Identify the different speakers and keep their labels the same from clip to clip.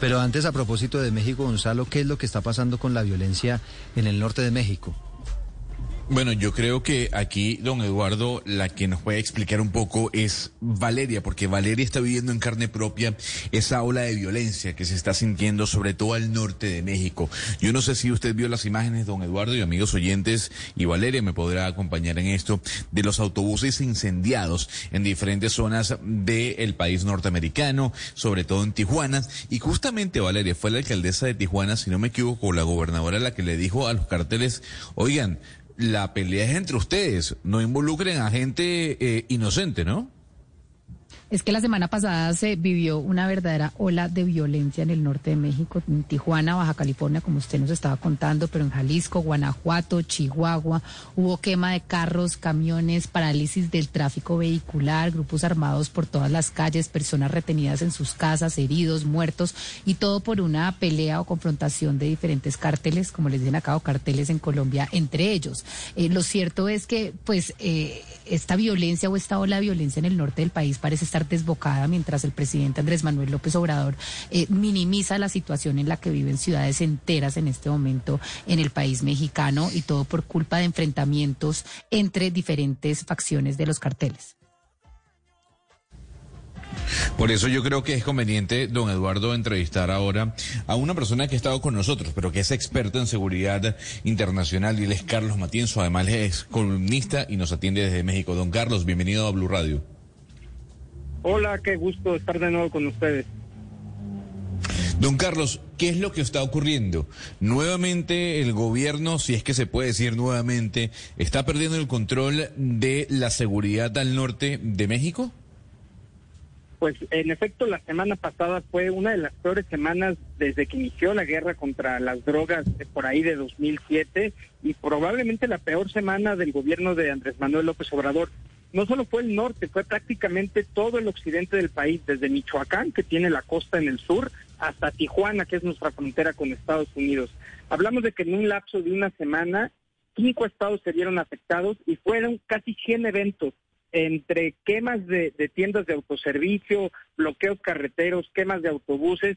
Speaker 1: Pero antes, a propósito de México, Gonzalo, ¿qué es lo que está pasando con la violencia en el norte de México?
Speaker 2: Bueno, yo creo que aquí, don Eduardo, la que nos puede explicar un poco es Valeria, porque Valeria está viviendo en carne propia esa ola de violencia que se está sintiendo sobre todo al norte de México. Yo no sé si usted vio las imágenes, don Eduardo y amigos oyentes, y Valeria me podrá acompañar en esto, de los autobuses incendiados en diferentes zonas del país norteamericano, sobre todo en Tijuana. Y justamente Valeria fue la alcaldesa de Tijuana, si no me equivoco, la gobernadora la que le dijo a los carteles, oigan, la pelea es entre ustedes, no involucren a gente eh, inocente, ¿no?
Speaker 3: Es que la semana pasada se vivió una verdadera ola de violencia en el norte de México, en Tijuana, Baja California, como usted nos estaba contando, pero en Jalisco, Guanajuato, Chihuahua, hubo quema de carros, camiones, parálisis del tráfico vehicular, grupos armados por todas las calles, personas retenidas en sus casas, heridos, muertos, y todo por una pelea o confrontación de diferentes cárteles, como les dicen acá, o carteles en Colombia, entre ellos. Eh, lo cierto es que, pues, eh, esta violencia o esta ola de violencia en el norte del país parece estar desbocada mientras el presidente Andrés Manuel López Obrador eh, minimiza la situación en la que viven ciudades enteras en este momento en el país mexicano y todo por culpa de enfrentamientos entre diferentes facciones de los carteles.
Speaker 2: Por eso yo creo que es conveniente, don Eduardo, entrevistar ahora a una persona que ha estado con nosotros, pero que es experta en seguridad internacional y él es Carlos Matienzo, además es columnista y nos atiende desde México. Don Carlos, bienvenido a Blue Radio.
Speaker 4: Hola, qué gusto estar de nuevo con ustedes.
Speaker 2: Don Carlos, ¿qué es lo que está ocurriendo? Nuevamente el gobierno, si es que se puede decir nuevamente, está perdiendo el control de la seguridad al norte de México?
Speaker 4: Pues en efecto, la semana pasada fue una de las peores semanas desde que inició la guerra contra las drogas por ahí de 2007 y probablemente la peor semana del gobierno de Andrés Manuel López Obrador no solo fue el norte, fue prácticamente todo el occidente del país, desde Michoacán, que tiene la costa en el sur, hasta Tijuana, que es nuestra frontera con Estados Unidos. Hablamos de que en un lapso de una semana, cinco estados se vieron afectados y fueron casi 100 eventos entre quemas de, de tiendas de autoservicio, bloqueos carreteros, quemas de autobuses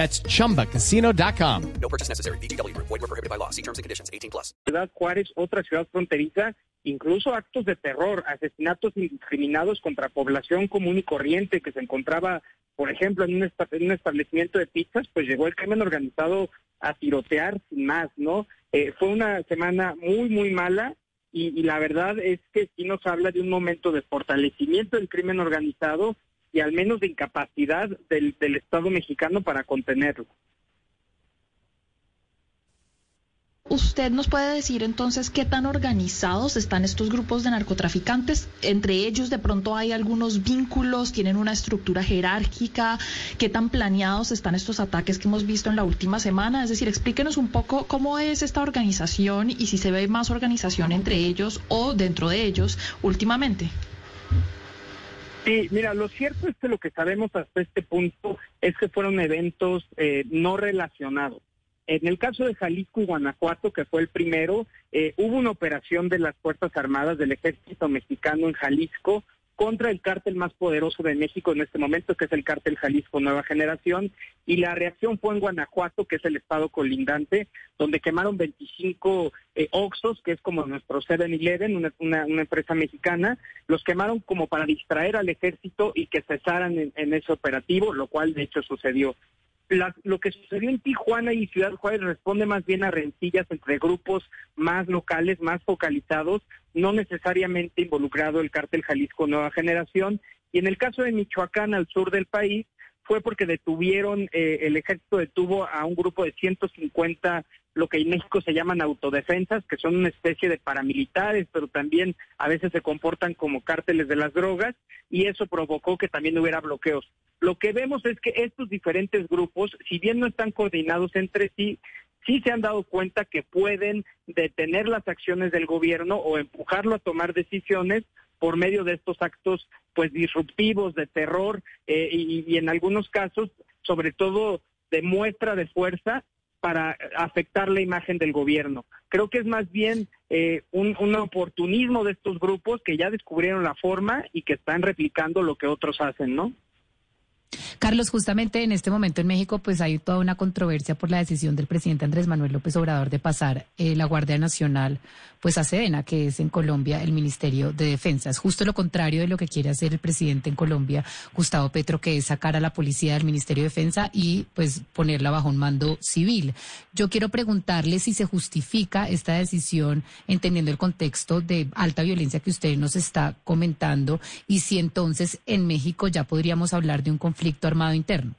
Speaker 5: That's chumbacasino.com.
Speaker 6: No purchase necessary. BGW. Void were prohibited by law. See terms and conditions. 18 plus.
Speaker 4: Ciudad Juárez, otra ciudad fronteriza, incluso actos de terror, asesinatos indiscriminados contra población común y corriente que se encontraba, por ejemplo, en un, esta- en un establecimiento de pizzas, pues llegó el crimen organizado a tirotear sin más, ¿no? Eh, fue una semana muy, muy mala y, y la verdad es que sí nos habla de un momento de fortalecimiento del crimen organizado y al menos de incapacidad del, del Estado mexicano para contenerlo.
Speaker 7: ¿Usted nos puede decir entonces qué tan organizados están estos grupos de narcotraficantes? Entre ellos de pronto hay algunos vínculos, tienen una estructura jerárquica, qué tan planeados están estos ataques que hemos visto en la última semana. Es decir, explíquenos un poco cómo es esta organización y si se ve más organización entre ellos o dentro de ellos últimamente.
Speaker 4: Sí, mira, lo cierto es que lo que sabemos hasta este punto es que fueron eventos eh, no relacionados. En el caso de Jalisco y Guanajuato, que fue el primero, eh, hubo una operación de las Fuerzas Armadas del Ejército Mexicano en Jalisco contra el cártel más poderoso de México en este momento, que es el cártel Jalisco Nueva Generación, y la reacción fue en Guanajuato, que es el estado colindante, donde quemaron 25 eh, Oxos, que es como nuestro 7-Eleven, una, una, una empresa mexicana, los quemaron como para distraer al ejército y que cesaran en, en ese operativo, lo cual de hecho sucedió. Lo que sucedió en Tijuana y Ciudad Juárez responde más bien a rencillas entre grupos más locales, más focalizados, no necesariamente involucrado el cártel Jalisco Nueva Generación. Y en el caso de Michoacán, al sur del país, fue porque detuvieron, eh, el ejército detuvo a un grupo de 150, lo que en México se llaman autodefensas, que son una especie de paramilitares, pero también a veces se comportan como cárteles de las drogas, y eso provocó que también hubiera bloqueos. Lo que vemos es que estos diferentes grupos, si bien no están coordinados entre sí, sí se han dado cuenta que pueden detener las acciones del gobierno o empujarlo a tomar decisiones por medio de estos actos pues disruptivos de terror eh, y, en algunos casos sobre todo de muestra de fuerza para afectar la imagen del gobierno. Creo que es más bien eh, un, un, oportunismo de estos grupos que ya descubrieron la forma y que están replicando lo que otros hacen, ¿no?
Speaker 3: Carlos, justamente en este momento en México, pues hay toda una controversia por la decisión del presidente Andrés Manuel López Obrador de pasar eh, la Guardia Nacional, pues a Sedena, que es en Colombia el Ministerio de Defensa. Es justo lo contrario de lo que quiere hacer el presidente en Colombia, Gustavo Petro, que es sacar a la policía del Ministerio de Defensa y pues ponerla bajo un mando civil. Yo quiero preguntarle si se justifica esta decisión entendiendo el contexto de alta violencia que usted nos está comentando y si entonces en México ya podríamos hablar de un conflicto armado interno?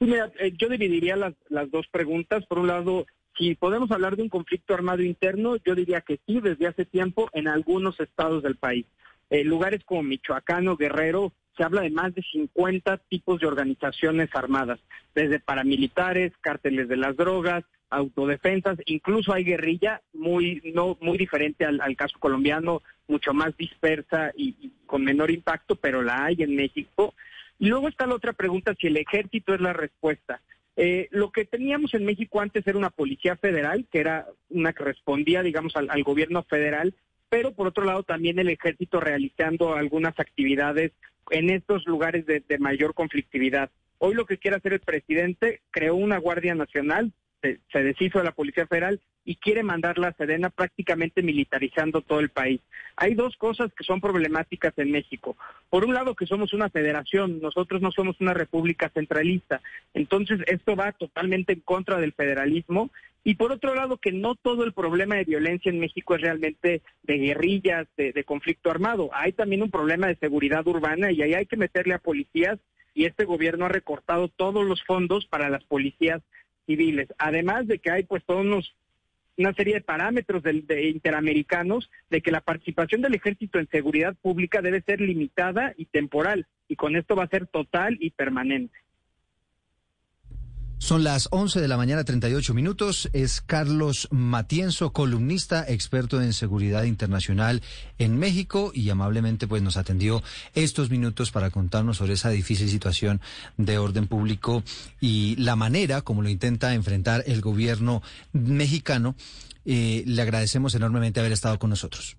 Speaker 4: eh, yo dividiría las, las dos preguntas. Por un lado, si podemos hablar de un conflicto armado interno, yo diría que sí, desde hace tiempo en algunos estados del país. Eh, lugares como Michoacán o Guerrero, se habla de más de 50 tipos de organizaciones armadas, desde paramilitares, cárteles de las drogas, autodefensas, incluso hay guerrilla muy no muy diferente al, caso colombiano, mucho más dispersa y, con menor impacto, pero la hay en México. Y luego está la otra pregunta, si el ejército es la respuesta. Eh, lo que teníamos en México antes era una policía federal, que era una que respondía, digamos, al, gobierno federal, pero por otro lado también el ejército realizando algunas actividades en estos lugares de mayor conflictividad. Hoy lo que quiere hacer el presidente, creó una Guardia Nacional, se, deshizo de la Policía Federal y quiere mandar la Sedena prácticamente militarizando todo el país. Hay dos cosas que son problemáticas en México. Por un lado, que somos una federación, nosotros no somos una república centralista. Entonces, esto va totalmente en contra del federalismo. Y por otro lado, que no todo el problema de violencia en México es realmente de guerrillas, de, de conflicto armado. Hay también un problema de seguridad urbana y ahí hay que meterle a policías y este gobierno ha recortado todos los fondos para las policías civiles. Además de que hay pues todos unos una serie de parámetros de, interamericanos de que la participación del ejército en seguridad pública debe ser limitada y temporal, y con esto va a ser total y permanente.
Speaker 1: Son las 11 de la mañana, 38 minutos. Es Carlos Matienzo, columnista, experto en seguridad internacional en México y amablemente pues nos atendió estos minutos para contarnos sobre esa difícil situación de orden público y la manera como lo intenta enfrentar el gobierno mexicano. Eh, le agradecemos enormemente haber estado con nosotros.